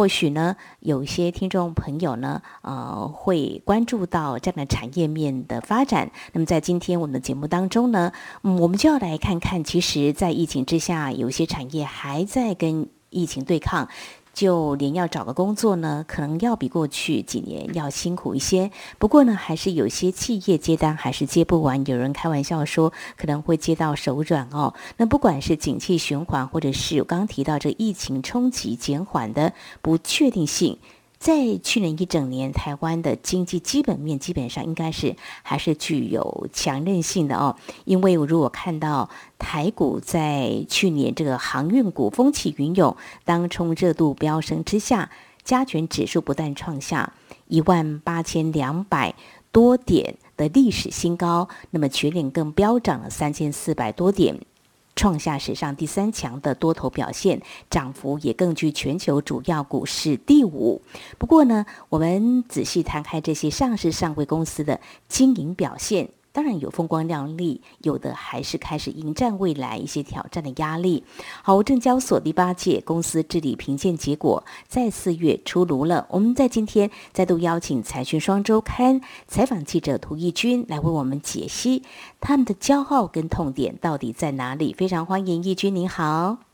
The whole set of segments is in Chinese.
或许呢，有些听众朋友呢，呃，会关注到这样的产业面的发展。那么，在今天我们的节目当中呢，嗯，我们就要来看看，其实，在疫情之下，有些产业还在跟疫情对抗。就连要找个工作呢，可能要比过去几年要辛苦一些。不过呢，还是有些企业接单还是接不完。有人开玩笑说，可能会接到手软哦。那不管是景气循环，或者是我刚刚提到这疫情冲击减缓的不确定性。在去年一整年，台湾的经济基本面基本上应该是还是具有强韧性的哦。因为如果看到台股在去年这个航运股风起云涌、当冲热度飙升之下，加权指数不断创下一万八千两百多点的历史新高，那么全年更飙涨了三千四百多点。创下史上第三强的多头表现，涨幅也更居全球主要股市第五。不过呢，我们仔细摊开这些上市上柜公司的经营表现。当然有风光亮丽，有的还是开始迎战未来一些挑战的压力。好，证交所第八届公司治理评鉴结果在四月出炉了。我们在今天再度邀请财讯双周刊采访记者涂义军来为我们解析他们的骄傲跟痛点到底在哪里。非常欢迎义军，您好。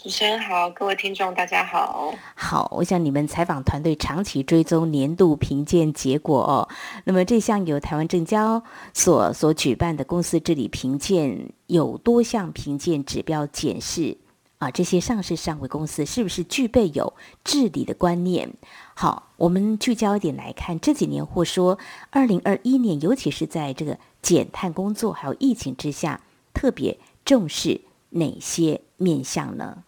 主持人好，各位听众大家好。好，我想你们采访团队长期追踪年度评鉴结果哦。那么这项由台湾证交所所举办的公司治理评鉴，有多项评鉴指标检视啊，这些上市上柜公司是不是具备有治理的观念？好，我们聚焦一点来看，这几年或说二零二一年，尤其是在这个减碳工作还有疫情之下，特别重视哪些面向呢？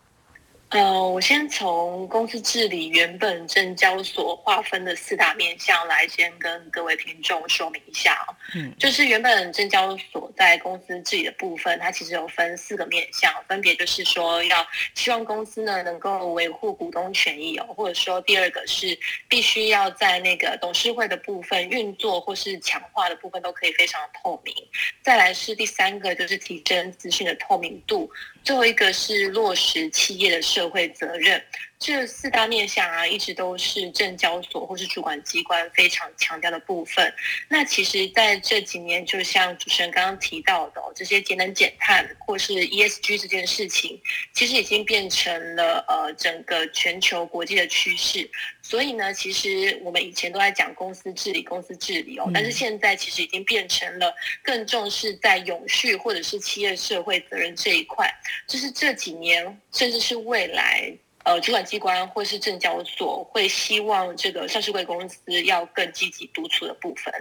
呃，我先从公司治理原本证交所划分的四大面向来先跟各位听众说明一下哦。嗯，就是原本证交所在公司治理的部分，它其实有分四个面向，分别就是说要希望公司呢能够维护股东权益哦，或者说第二个是必须要在那个董事会的部分运作或是强化的部分都可以非常透明。再来是第三个就是提升资讯的透明度。最后一个是落实企业的社会责任。这四大面向啊，一直都是证交所或是主管机关非常强调的部分。那其实，在这几年，就像主持人刚刚提到的，这些节能减碳或是 ESG 这件事情，其实已经变成了呃整个全球国际的趋势。所以呢，其实我们以前都在讲公司治理、公司治理哦，但是现在其实已经变成了更重视在永续或者是企业社会责任这一块。就是这几年，甚至是未来。呃，主管机关或是证交所会希望这个上市贵公司要更积极督促的部分。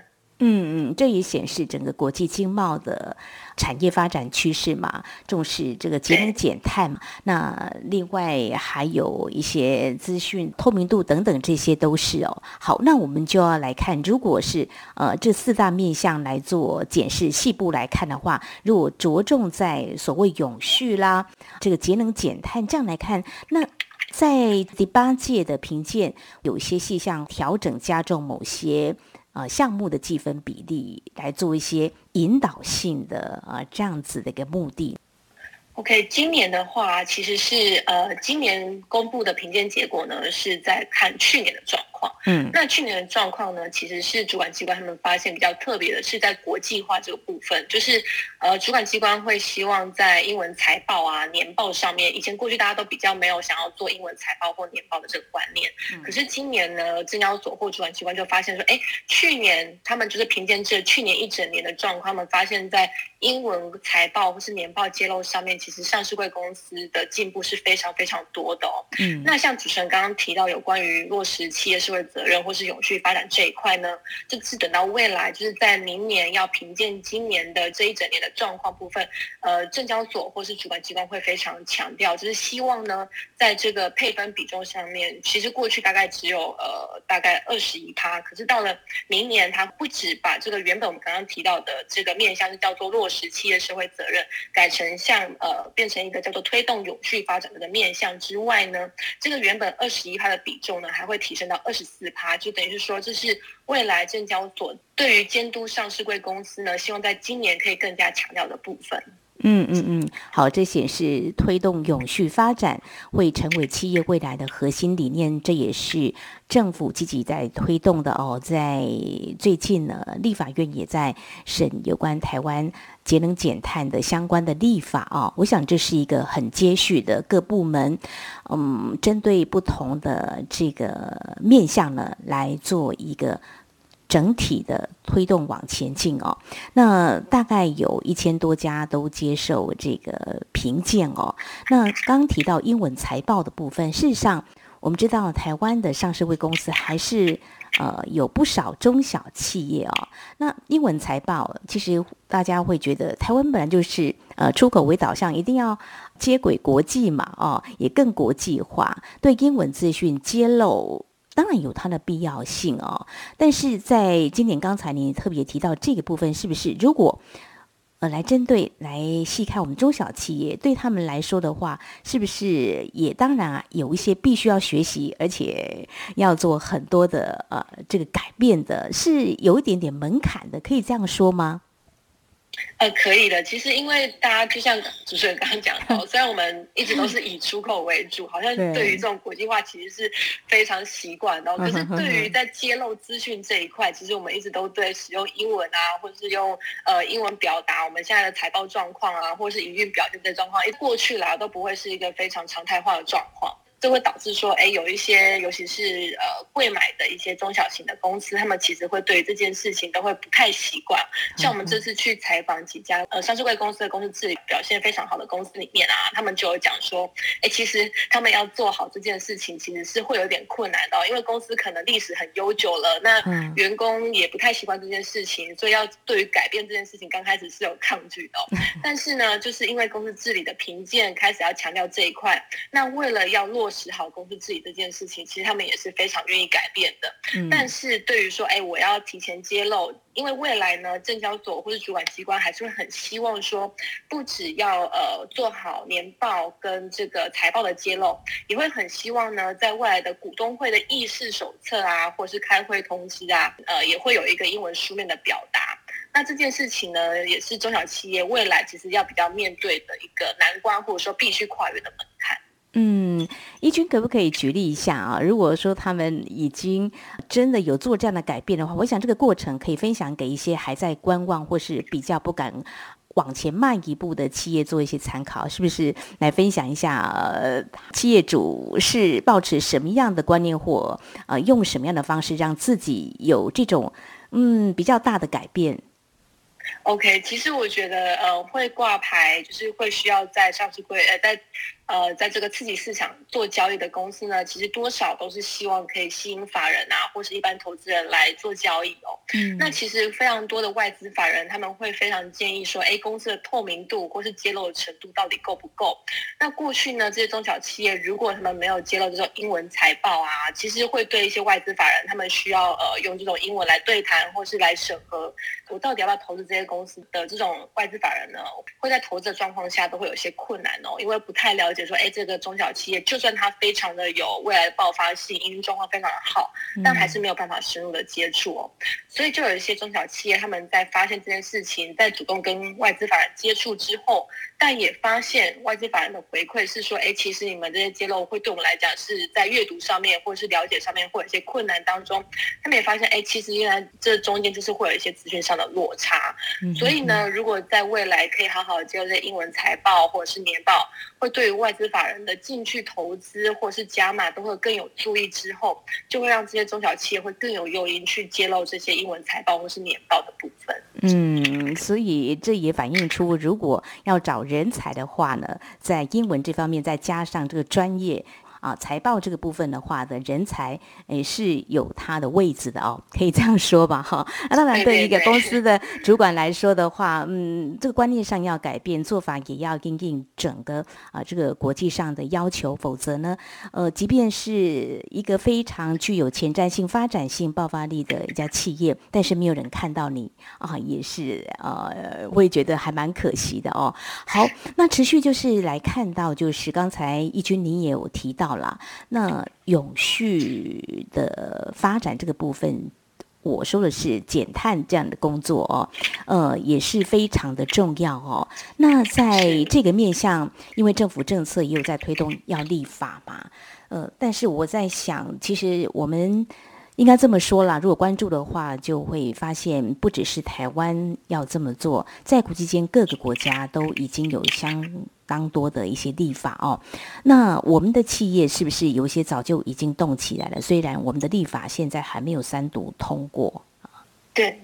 嗯嗯，这也显示整个国际经贸的产业发展趋势嘛，重视这个节能减碳嘛。那另外还有一些资讯透明度等等，这些都是哦。好，那我们就要来看，如果是呃这四大面向来做检视，细部来看的话，如果着重在所谓永续啦，这个节能减碳这样来看，那。在第八届的评鉴，有一些细项调整加重某些呃项目的计分比例，来做一些引导性的啊这样子的一个目的。OK，今年的话，其实是呃今年公布的评鉴结果呢，是在看去年的状。嗯，那去年的状况呢，其实是主管机关他们发现比较特别的是在国际化这个部分，就是呃，主管机关会希望在英文财报啊、年报上面，以前过去大家都比较没有想要做英文财报或年报的这个观念，可是今年呢，证交所或主管机关就发现说，哎，去年他们就是凭借这去年一整年的状况，他们发现在英文财报或是年报揭露上面，其实上市贵公司的进步是非常非常多的哦。嗯，那像主持人刚刚提到有关于落实企业社会责任或是永续发展这一块呢，就是等到未来就是在明年要评鉴今年的这一整年的状况部分，呃，证交所或是主管机关会非常强调，就是希望呢，在这个配分比重上面，其实过去大概只有呃大概二十一趴，可是到了明年，它不止把这个原本我们刚刚提到的这个面向是叫做落实企业社会责任，改成像呃变成一个叫做推动永续发展的面向之外呢，这个原本二十一趴的比重呢，还会提升到二十四趴，就等于是说，这是未来证交所对于监督上市贵公司呢，希望在今年可以更加强调的部分。嗯嗯嗯，好，这显示推动永续发展会成为企业未来的核心理念，这也是政府积极在推动的哦。在最近呢，立法院也在审有关台湾节能减碳的相关的立法哦。我想这是一个很接续的各部门，嗯，针对不同的这个面向呢来做一个。整体的推动往前进哦，那大概有一千多家都接受这个评鉴哦。那刚提到英文财报的部分，事实上我们知道台湾的上市会公司还是呃有不少中小企业哦。那英文财报其实大家会觉得台湾本来就是呃出口为导向，一定要接轨国际嘛哦，也更国际化，对英文资讯揭露。当然有它的必要性哦，但是在今年刚才你特别提到这个部分，是不是如果呃来针对来细看我们中小企业，对他们来说的话，是不是也当然啊有一些必须要学习，而且要做很多的呃这个改变的，是有一点点门槛的，可以这样说吗？呃，可以的。其实，因为大家就像主持人刚刚讲到，虽然我们一直都是以出口为主，好像对于这种国际化其实是非常习惯的。可是，对于在揭露资讯这一块，其实我们一直都对使用英文啊，或者是用呃英文表达我们现在的财报状况啊，或者是营运表现这状况，一过去来都不会是一个非常常态化的状况。这会导致说，哎，有一些，尤其是呃，贵买的一些中小型的公司，他们其实会对这件事情都会不太习惯。像我们这次去采访几家呃上市贵公司的公司治理表现非常好的公司里面啊，他们就有讲说，哎，其实他们要做好这件事情，其实是会有点困难的，因为公司可能历史很悠久了，那员工也不太习惯这件事情，所以要对于改变这件事情，刚开始是有抗拒的。但是呢，就是因为公司治理的评鉴开始要强调这一块，那为了要落。实好公司治理这件事情，其实他们也是非常愿意改变的。但是对于说，哎，我要提前揭露，因为未来呢，证交所或者主管机关还是会很希望说，不只要呃做好年报跟这个财报的揭露，也会很希望呢，在未来的股东会的议事手册啊，或是开会通知啊，呃，也会有一个英文书面的表达。那这件事情呢，也是中小企业未来其实要比较面对的一个难关，或者说必须跨越的门槛。嗯，一军可不可以举例一下啊？如果说他们已经真的有做这样的改变的话，我想这个过程可以分享给一些还在观望或是比较不敢往前迈一步的企业做一些参考，是不是？来分享一下，呃，企业主是保持什么样的观念或呃用什么样的方式让自己有这种嗯比较大的改变？OK，其实我觉得呃会挂牌就是会需要在上市会呃在。呃，在这个刺激市场做交易的公司呢，其实多少都是希望可以吸引法人啊，或是一般投资人来做交易哦。嗯，那其实非常多的外资法人他们会非常建议说，哎，公司的透明度或是揭露的程度到底够不够？那过去呢，这些中小企业如果他们没有揭露这种英文财报啊，其实会对一些外资法人他们需要呃用这种英文来对谈或是来审核，我到底要不要投资这些公司的这种外资法人呢，会在投资的状况下都会有些困难哦，因为不太了解。说哎，这个中小企业就算它非常的有未来的爆发性，营运状况非常的好，但还是没有办法深入的接触哦。所以就有一些中小企业，他们在发现这件事情，在主动跟外资法人接触之后，但也发现外资法人的回馈是说，哎，其实你们这些揭露会对我们来讲是在阅读上面或者是了解上面会有一些困难当中，他们也发现，哎，其实原来这中间就是会有一些资讯上的落差。所以呢，如果在未来可以好好的接入这些英文财报或者是年报，会对于外资法人的进去投资或是加码都会更有注意，之后就会让这些中小企业会更有诱因去揭露这些英文财报或是年报的部分。嗯，所以这也反映出，如果要找人才的话呢，在英文这方面再加上这个专业。啊，财报这个部分的话的人才也是有它的位置的哦，可以这样说吧哈。那当然，对一个公司的主管来说的话，嗯，这个观念上要改变，做法也要应应整个啊这个国际上的要求，否则呢，呃，即便是一个非常具有前瞻性、发展性、爆发力的一家企业，但是没有人看到你啊，也是呃，会觉得还蛮可惜的哦。好，那持续就是来看到，就是刚才义军你也有提到了，那永续的发展这个部分，我说的是减碳这样的工作哦，呃，也是非常的重要哦。那在这个面向，因为政府政策也有在推动要立法嘛，呃，但是我在想，其实我们。应该这么说啦，如果关注的话，就会发现不只是台湾要这么做，在国际间各个国家都已经有相当多的一些立法哦。那我们的企业是不是有一些早就已经动起来了？虽然我们的立法现在还没有三读通过对。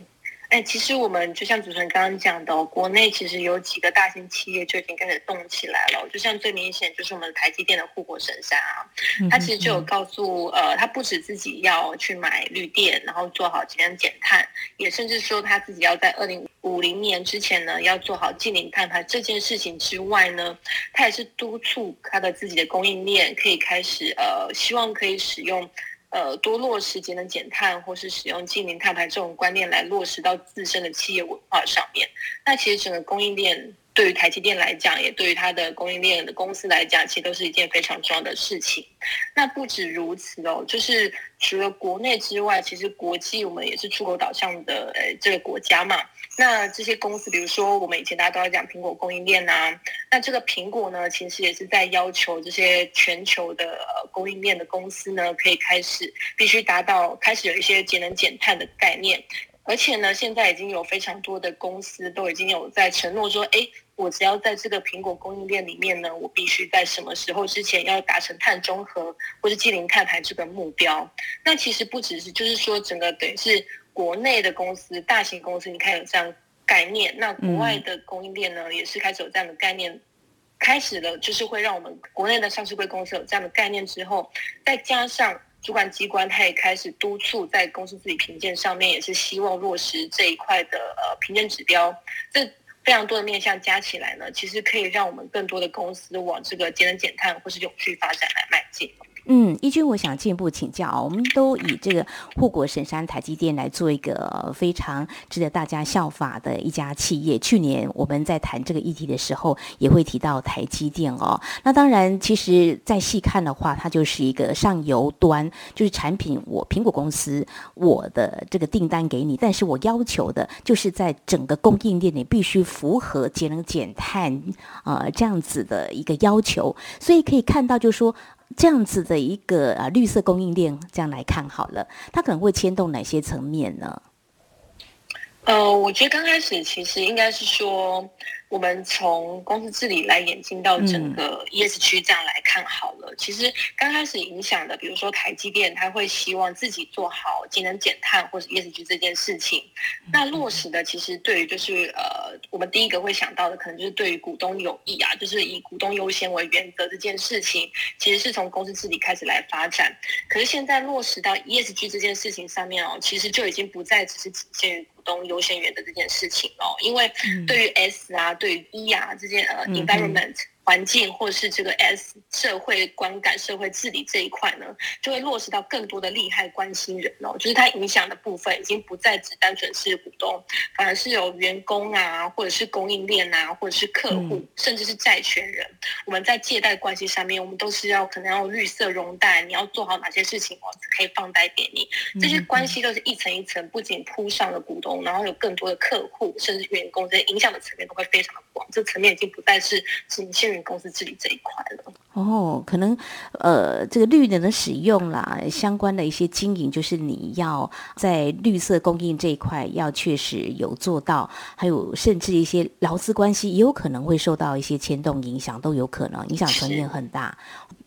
哎，其实我们就像主持人刚刚讲的，国内其实有几个大型企业就已经开始动起来了。就像最明显就是我们台积电的护国神山啊，他其实就有告诉呃，他不止自己要去买绿电，然后做好节能减碳，也甚至说他自己要在二零五零年之前呢要做好近零碳排这件事情之外呢，他也是督促他的自己的供应链可以开始呃，希望可以使用。呃，多落实节能减碳，或是使用近零碳排这种观念来落实到自身的企业文化上面。那其实整个供应链对于台积电来讲，也对于它的供应链的公司来讲，其实都是一件非常重要的事情。那不止如此哦，就是除了国内之外，其实国际我们也是出口导向的呃这个国家嘛。那这些公司，比如说我们以前大家都在讲苹果供应链呐，那这个苹果呢，其实也是在要求这些全球的供应链的公司呢，可以开始必须达到开始有一些节能减碳的概念，而且呢，现在已经有非常多的公司都已经有在承诺说，哎，我只要在这个苹果供应链里面呢，我必须在什么时候之前要达成碳中和或是近零碳排这个目标。那其实不只是，就是说整个等于是。国内的公司，大型公司，你看有这样概念，那国外的供应链呢，也是开始有这样的概念，开始了，就是会让我们国内的上市贵公司有这样的概念之后，再加上主管机关，他也开始督促在公司自己评鉴上面，也是希望落实这一块的呃评鉴指标，这非常多的面向加起来呢，其实可以让我们更多的公司往这个节能减碳或是永续发展来迈进。嗯，一军，我想进一步请教啊，我们都以这个护国神山台积电来做一个非常值得大家效法的一家企业。去年我们在谈这个议题的时候，也会提到台积电哦。那当然，其实再细看的话，它就是一个上游端，就是产品我苹果公司我的这个订单给你，但是我要求的就是在整个供应链里必须符合节能减碳啊这样子的一个要求。所以可以看到，就是说。这样子的一个啊绿色供应链，这样来看好了，它可能会牵动哪些层面呢？呃，我觉得刚开始其实应该是说。我们从公司治理来演进到整个 ESG 这样来看好了。其实刚开始影响的，比如说台积电，他会希望自己做好节能减碳或者 ESG 这件事情。那落实的其实对于就是呃，我们第一个会想到的，可能就是对于股东有益啊，就是以股东优先为原则这件事情，其实是从公司治理开始来发展。可是现在落实到 ESG 这件事情上面哦，其实就已经不再只是仅限于股。东优先原则这件事情哦，因为对于 S 啊，对于 E 啊这些呃 environment。环境或是这个 S 社会观感、社会治理这一块呢，就会落实到更多的利害关心人哦，就是它影响的部分已经不再只单纯是股东，反而是有员工啊，或者是供应链啊，或者是客户，甚至是债权人。我们在借贷关系上面，我们都是要可能要绿色融贷，你要做好哪些事情，我可以放贷给你。这些关系都是一层一层，不仅铺上了股东，然后有更多的客户，甚至员工，这些影响的层面都会非常的广。这层面已经不再是仅限于。公司治理这一块了哦，可能呃，这个绿能的使用啦，相关的一些经营，就是你要在绿色供应这一块要确实有做到，还有甚至一些劳资关系也有可能会受到一些牵动影响，都有可能影响层面很大。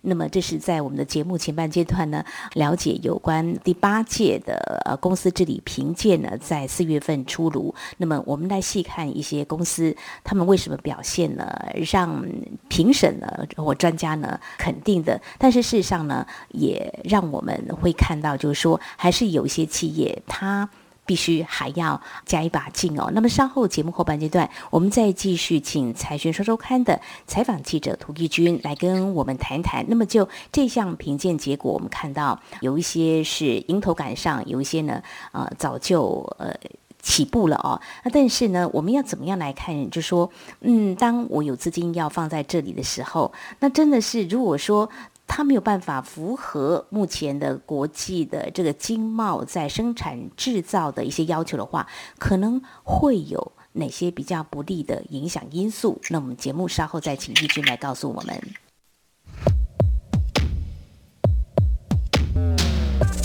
那么这是在我们的节目前半阶段呢，了解有关第八届的呃公司治理评鉴呢，在四月份出炉。那么我们来细看一些公司，他们为什么表现呢，让评审呢或专家呢肯定的。但是事实上呢，也让我们会看到，就是说还是有一些企业它。必须还要加一把劲哦。那么稍后节目后半阶段，我们再继续请财讯双周刊的采访记者涂义军来跟我们谈谈。那么就这项评鉴结果，我们看到有一些是迎头赶上，有一些呢，呃，早就呃起步了哦。那但是呢，我们要怎么样来看？就说，嗯，当我有资金要放在这里的时候，那真的是如果说。它没有办法符合目前的国际的这个经贸在生产制造的一些要求的话，可能会有哪些比较不利的影响因素？那我们节目稍后再请义军来告诉我们。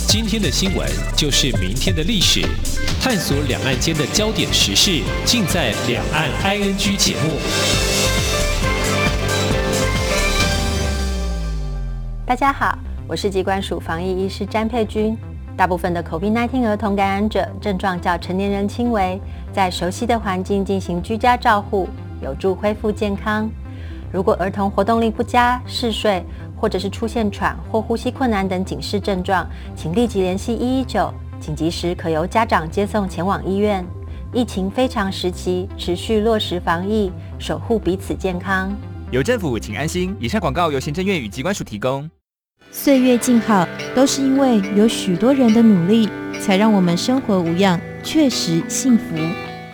今天的新闻就是明天的历史，探索两岸间的焦点时事，尽在《两岸 ING》节目。大家好，我是机关署防疫医师詹佩君。大部分的 COVID-19 儿童感染者症状较成年人轻微，在熟悉的环境进行居家照护，有助恢复健康。如果儿童活动力不佳、嗜睡，或者是出现喘或呼吸困难等警示症状，请立即联系一一九，紧急时可由家长接送前往医院。疫情非常时期，持续落实防疫，守护彼此健康。有政府，请安心。以上广告由行政院与机关署提供。岁月静好，都是因为有许多人的努力，才让我们生活无恙，确实幸福。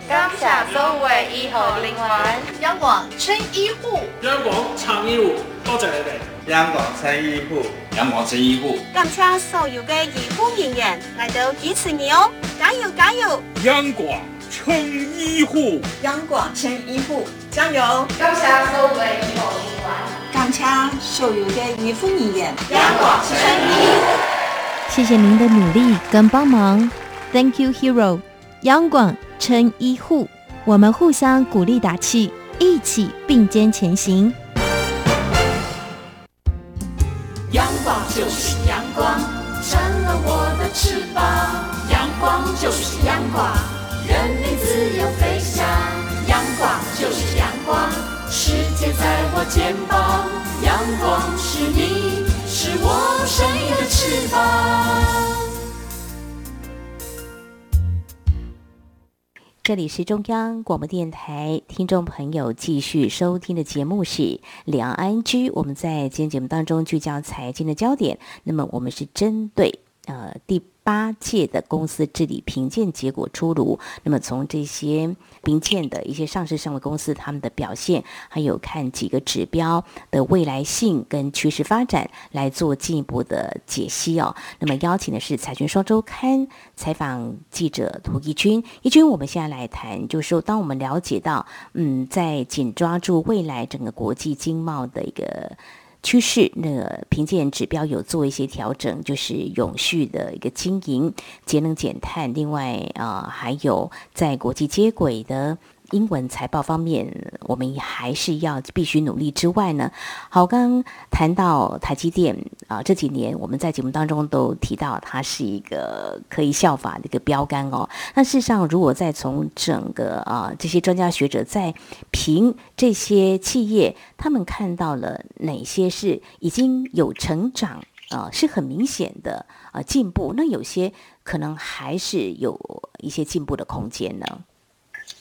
感谢所有医护人员，央广称医护，央广称医护，多谢你哋。央广称医护，央广称医护。感谢所有嘅医护人员来到支持你哦，加油加油！央广称医护，央广撑医护，加油！感谢所有嘅医护人员。感谢所有的医护人员，央广撑医护。谢谢您的努力跟帮忙，Thank you, hero。央广撑医护，我们互相鼓励打气，一起并肩前行。阳光就是阳光，我肩膀，阳光是你，是我生命的翅膀。这里是中央广播电台，听众朋友继续收听的节目是《两岸居》，我们在今天节目当中聚焦财经的焦点，那么我们是针对呃第。八届的公司治理评鉴结果出炉，那么从这些评鉴的一些上市上的公司，他们的表现，还有看几个指标的未来性跟趋势发展，来做进一步的解析哦。那么邀请的是财讯双周刊采访记者涂义军，义军，我们现在来谈，就是说，当我们了解到，嗯，在紧抓住未来整个国际经贸的一个。趋势，那个评鉴指标有做一些调整，就是永续的一个经营、节能减碳，另外啊，还有在国际接轨的。英文财报方面，我们还是要必须努力之外呢。好，刚刚谈到台积电啊，这几年我们在节目当中都提到，它是一个可以效法的一个标杆哦。那事实上，如果再从整个啊这些专家学者在评这些企业，他们看到了哪些是已经有成长啊，是很明显的啊进步，那有些可能还是有一些进步的空间呢？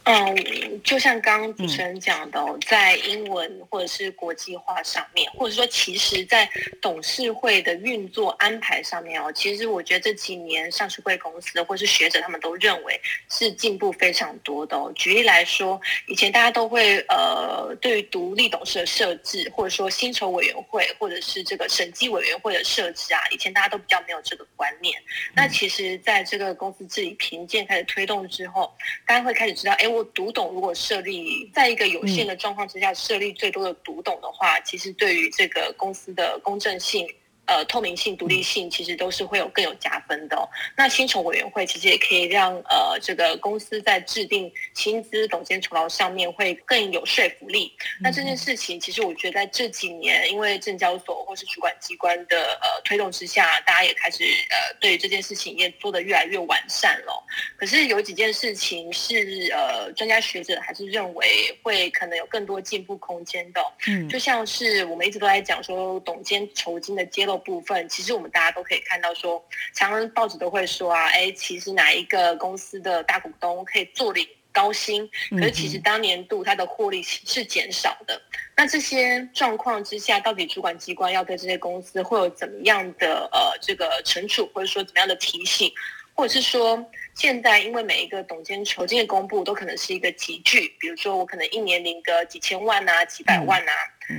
嗯，就像刚刚主持人讲的，在英文或者是国际化上面，或者说其实，在董事会的运作安排上面哦，其实我觉得这几年上市会公司或是学者他们都认为是进步非常多的哦。举例来说，以前大家都会呃，对于独立董事的设置，或者说薪酬委员会，或者是这个审计委员会的设置啊，以前大家都比较没有这个观念。那其实，在这个公司治理评鉴开始推动之后，大家会开始知道，哎，我。读懂如果设立在一个有限的状况之下设立最多的读懂的话，其实对于这个公司的公正性。呃透明性、独立性，其实都是会有更有加分的。那薪酬委员会其实也可以让呃这个公司在制定薪资、董监酬劳上面会更有说服力。那这件事情其实我觉得在这几年，因为证交所或是主管机关的呃推动之下，大家也开始呃对这件事情也做得越来越完善了。可是有几件事情是呃专家学者还是认为会可能有更多进步空间的。嗯，就像是我们一直都在讲说董监酬金的揭露部分，其实我们大家都可以看到说，常常报纸都会说啊，哎，其实哪一个公司的大股东可以做领高薪，可是其实当年度它的获利是减少的。那这些状况之下，到底主管机关要对这些公司会有怎么样的呃这个惩处，或者说怎么样的提醒，或者是说现在因为每一个董监酬金的公布都可能是一个集聚，比如说我可能一年领个几千万啊，几百万啊。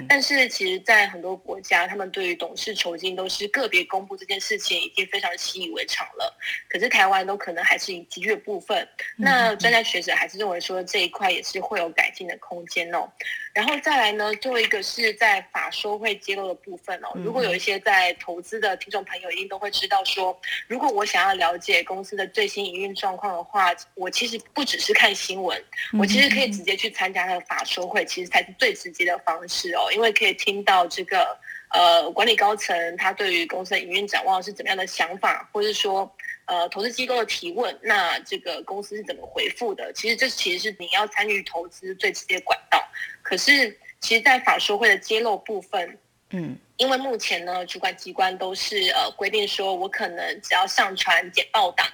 但是其实，在很多国家，他们对于董事酬金都是个别公布这件事情，已经非常习以为常了。可是台湾都可能还是以集聚的部分。那专家学者还是认为说，这一块也是会有改进的空间哦。然后再来呢，最后一个是在法说会揭露的部分哦。如果有一些在投资的听众朋友，一定都会知道说，如果我想要了解公司的最新营运状况的话，我其实不只是看新闻，我其实可以直接去参加那个法说会，其实才是最直接的方式哦。因为可以听到这个呃管理高层他对于公司的营运展望是怎么样的想法，或者说呃投资机构的提问，那这个公司是怎么回复的？其实这其实是你要参与投资最直接管道。可是其实，在法说会的揭露部分，嗯，因为目前呢，主管机关都是呃规定说，我可能只要上传简报档。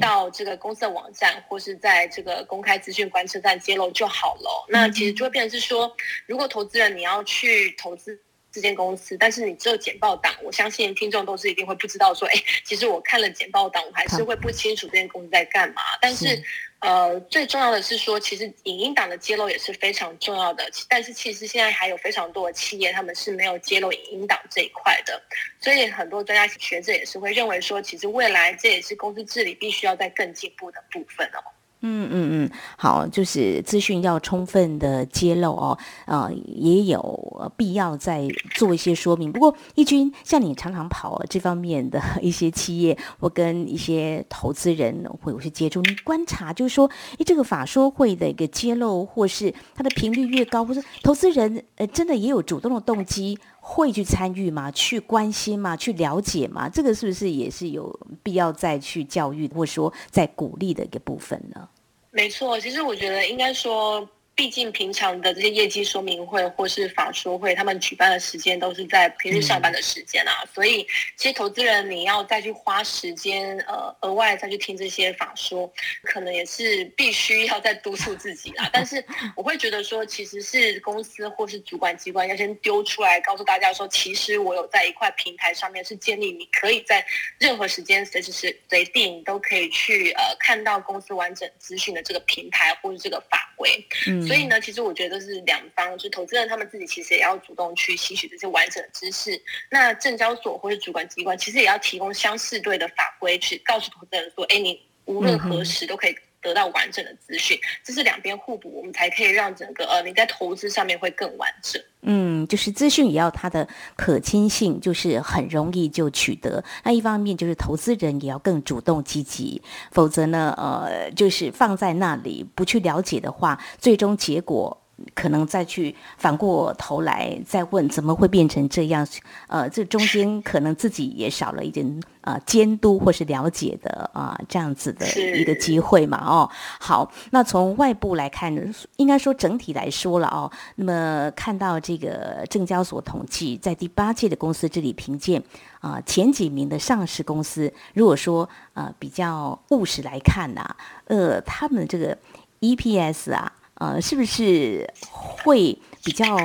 到这个公司的网站，或是在这个公开资讯观测站揭露就好了。那其实就会变成是说，如果投资人你要去投资这间公司，但是你只有简报档，我相信听众都是一定会不知道说，哎，其实我看了简报档，我还是会不清楚这间公司在干嘛。但是。呃，最重要的是说，其实影音档的揭露也是非常重要的。但是其实现在还有非常多的企业，他们是没有揭露影音档这一块的。所以很多专家学者也是会认为说，其实未来这也是公司治理必须要在更进步的部分哦。嗯嗯嗯，好，就是资讯要充分的揭露哦，呃，也有必要再做一些说明。不过，义军像你常常跑这方面的一些企业，我跟一些投资人会有些接触，你观察就是说，诶，这个法说会的一个揭露，或是它的频率越高，或是投资人呃真的也有主动的动机会去参与吗？去关心吗？去了解吗？这个是不是也是有必要再去教育，或者说再鼓励的一个部分呢？没错，其实我觉得应该说。毕竟平常的这些业绩说明会或是法说会，他们举办的时间都是在平日上班的时间啊，所以其实投资人你要再去花时间呃额外再去听这些法说，可能也是必须要再督促自己啦。但是 我会觉得说，其实是公司或是主管机关要先丢出来告诉大家说，其实我有在一块平台上面是建立，你可以在任何时间随时随地你都可以去呃看到公司完整资讯的这个平台或者这个法规。嗯。所以呢，其实我觉得是两方，就投资人他们自己其实也要主动去吸取这些完整的知识。那证交所或者主管机关其实也要提供相似对的法规，去告诉投资人说：，哎，你无论何时都可以。得到完整的资讯，这是两边互补，我们才可以让整个呃你在投资上面会更完整。嗯，就是资讯也要它的可亲性，就是很容易就取得。那一方面就是投资人也要更主动积极，否则呢，呃，就是放在那里不去了解的话，最终结果。可能再去反过头来再问，怎么会变成这样？呃，这中间可能自己也少了一点呃监督或是了解的啊，这样子的一个机会嘛。哦，好，那从外部来看，应该说整体来说了哦。那么看到这个证交所统计，在第八届的公司治理评鉴啊，前几名的上市公司，如果说呃比较务实来看呐，呃，他们这个 EPS 啊。呃，是不是会比较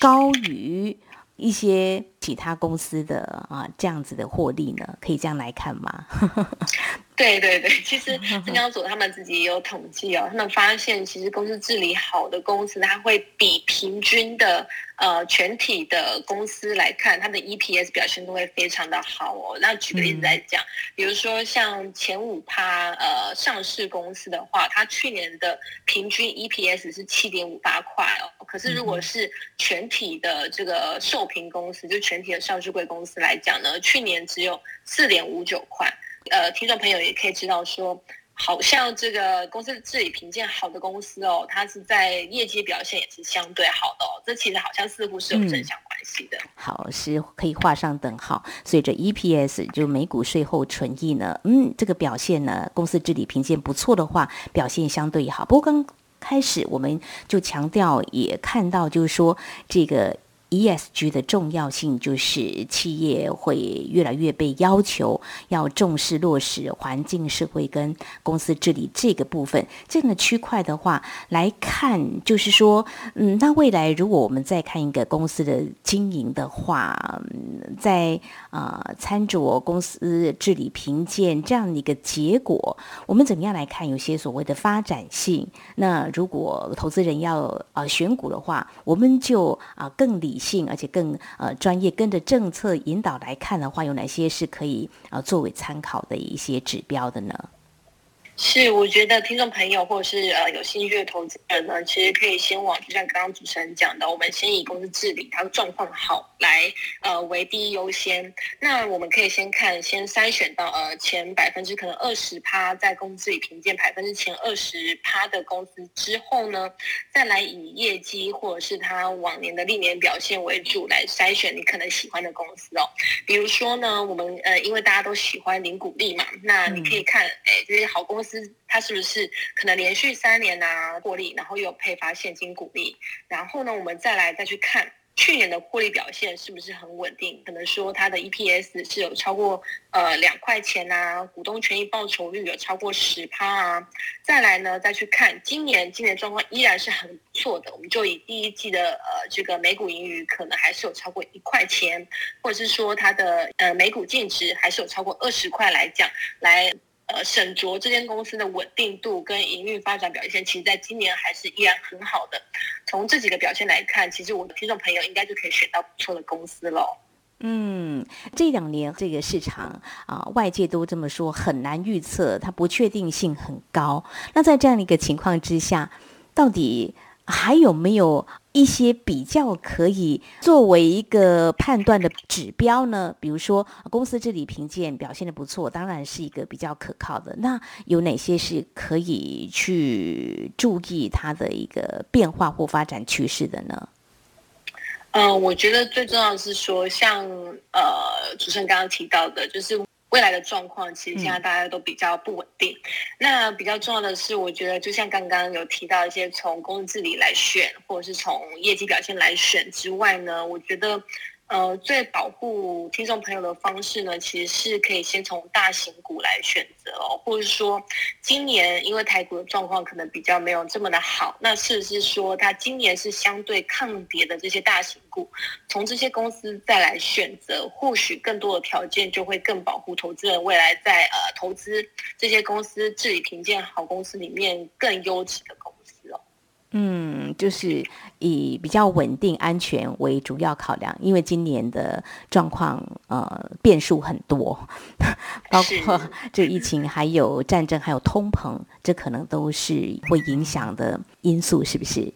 高于一些其他公司的啊这样子的获利呢？可以这样来看吗？对对对，其实证交所他们自己也有统计哦，他们发现其实公司治理好的公司，它会比平均的呃全体的公司来看，它的 EPS 表现都会非常的好哦。那举个例子来讲，比如说像前五趴呃上市公司的话，它去年的平均 EPS 是七点五八块哦，可是如果是全体的这个受评公司，就全体的上市贵公司来讲呢，去年只有四点五九块。呃，听众朋友也可以知道说，好像这个公司治理评鉴好的公司哦，它是在业绩表现也是相对好的哦，这其实好像似乎是有正相关系的。好，是可以画上等号。随着 EPS 就每股税后纯益呢，嗯，这个表现呢，公司治理评鉴不错的话，表现相对好。不过刚开始我们就强调，也看到就是说这个。ESG 的重要性就是企业会越来越被要求要重视落实环境、社会跟公司治理这个部分。这个区块的话来看，就是说，嗯，那未来如果我们再看一个公司的经营的话，在啊参酌公司治理评鉴这样的一个结果，我们怎么样来看有些所谓的发展性？那如果投资人要呃选股的话，我们就啊更理。性，而且更呃专业，跟着政策引导来看的话，有哪些是可以呃作为参考的一些指标的呢？是，我觉得听众朋友或者是呃有兴趣的投资人呢，其实可以先往就像刚刚主持人讲的，我们先以公司治理它的状况好来呃为第一优先。那我们可以先看，先筛选到呃前百分之可能二十趴在公司治理评鉴百分之前二十趴的公司之后呢，再来以业绩或者是它往年的历年表现为主来筛选你可能喜欢的公司哦。比如说呢，我们呃因为大家都喜欢领股利嘛，那你可以看哎这些好公司。司它是不是可能连续三年拿获利，然后又配发现金股利？然后呢，我们再来再去看去年的获利表现是不是很稳定？可能说它的 EPS 是有超过呃两块钱啊，股东权益报酬率有超过十趴啊。再来呢，再去看今年今年状况依然是很不错的，我们就以第一季的呃这个每股盈余可能还是有超过一块钱，或者是说它的呃每股净值还是有超过二十块来讲来。呃，沈卓这间公司的稳定度跟营运发展表现，其实在今年还是依然很好的。从这几个表现来看，其实我的听众朋友应该就可以选到不错的公司喽。嗯，这两年这个市场啊，外界都这么说，很难预测，它不确定性很高。那在这样的一个情况之下，到底还有没有？一些比较可以作为一个判断的指标呢，比如说公司治理评鉴表现的不错，当然是一个比较可靠的。那有哪些是可以去注意它的一个变化或发展趋势的呢？嗯，我觉得最重要是说，像呃主持人刚刚提到的，就是。未来的状况其实现在大家都比较不稳定。那比较重要的是，我觉得就像刚刚有提到一些从公司治理来选，或者是从业绩表现来选之外呢，我觉得。呃，最保护听众朋友的方式呢，其实是可以先从大型股来选择哦，或者说今年因为台股的状况可能比较没有这么的好，那是不是说它今年是相对抗跌的这些大型股，从这些公司再来选择，或许更多的条件就会更保护投资人未来在呃投资这些公司治理评鉴好公司里面更优质的公司哦。嗯，就是以比较稳定、安全为主要考量，因为今年的状况呃变数很多，包括这疫情、还有战争、还有通膨，这可能都是会影响的因素，是不是？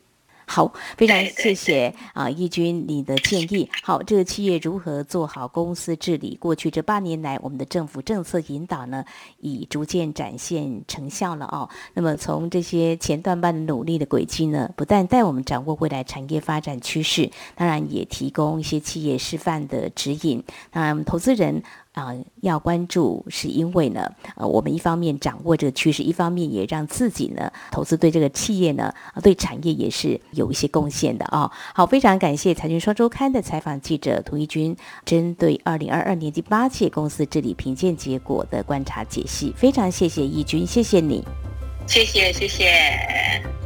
好，非常谢谢啊，义军你的建议。好，这个企业如何做好公司治理？过去这八年来，我们的政府政策引导呢，已逐渐展现成效了哦。那么从这些前段班的努力的轨迹呢，不但带我们掌握未来产业发展趋势，当然也提供一些企业示范的指引。当然，投资人。啊，要关注是因为呢，呃，我们一方面掌握这个趋势，一方面也让自己呢投资对这个企业呢，对产业也是有一些贡献的啊。好，非常感谢财经双周刊的采访记者涂一军，针对二零二二年第八届公司治理评鉴结果的观察解析，非常谢谢义军，谢谢你，谢谢谢谢。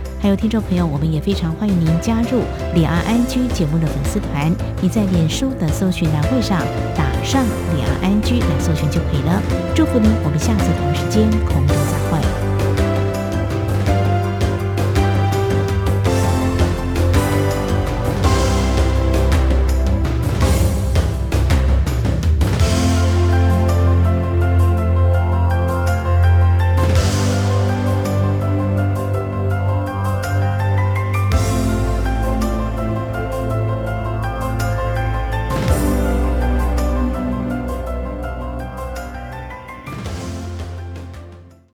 还有听众朋友，我们也非常欢迎您加入李安安居节目的粉丝团。你在脸书的搜寻栏位上打上李安安居来搜寻就可以了。祝福您，我们下次同一时间空中再会。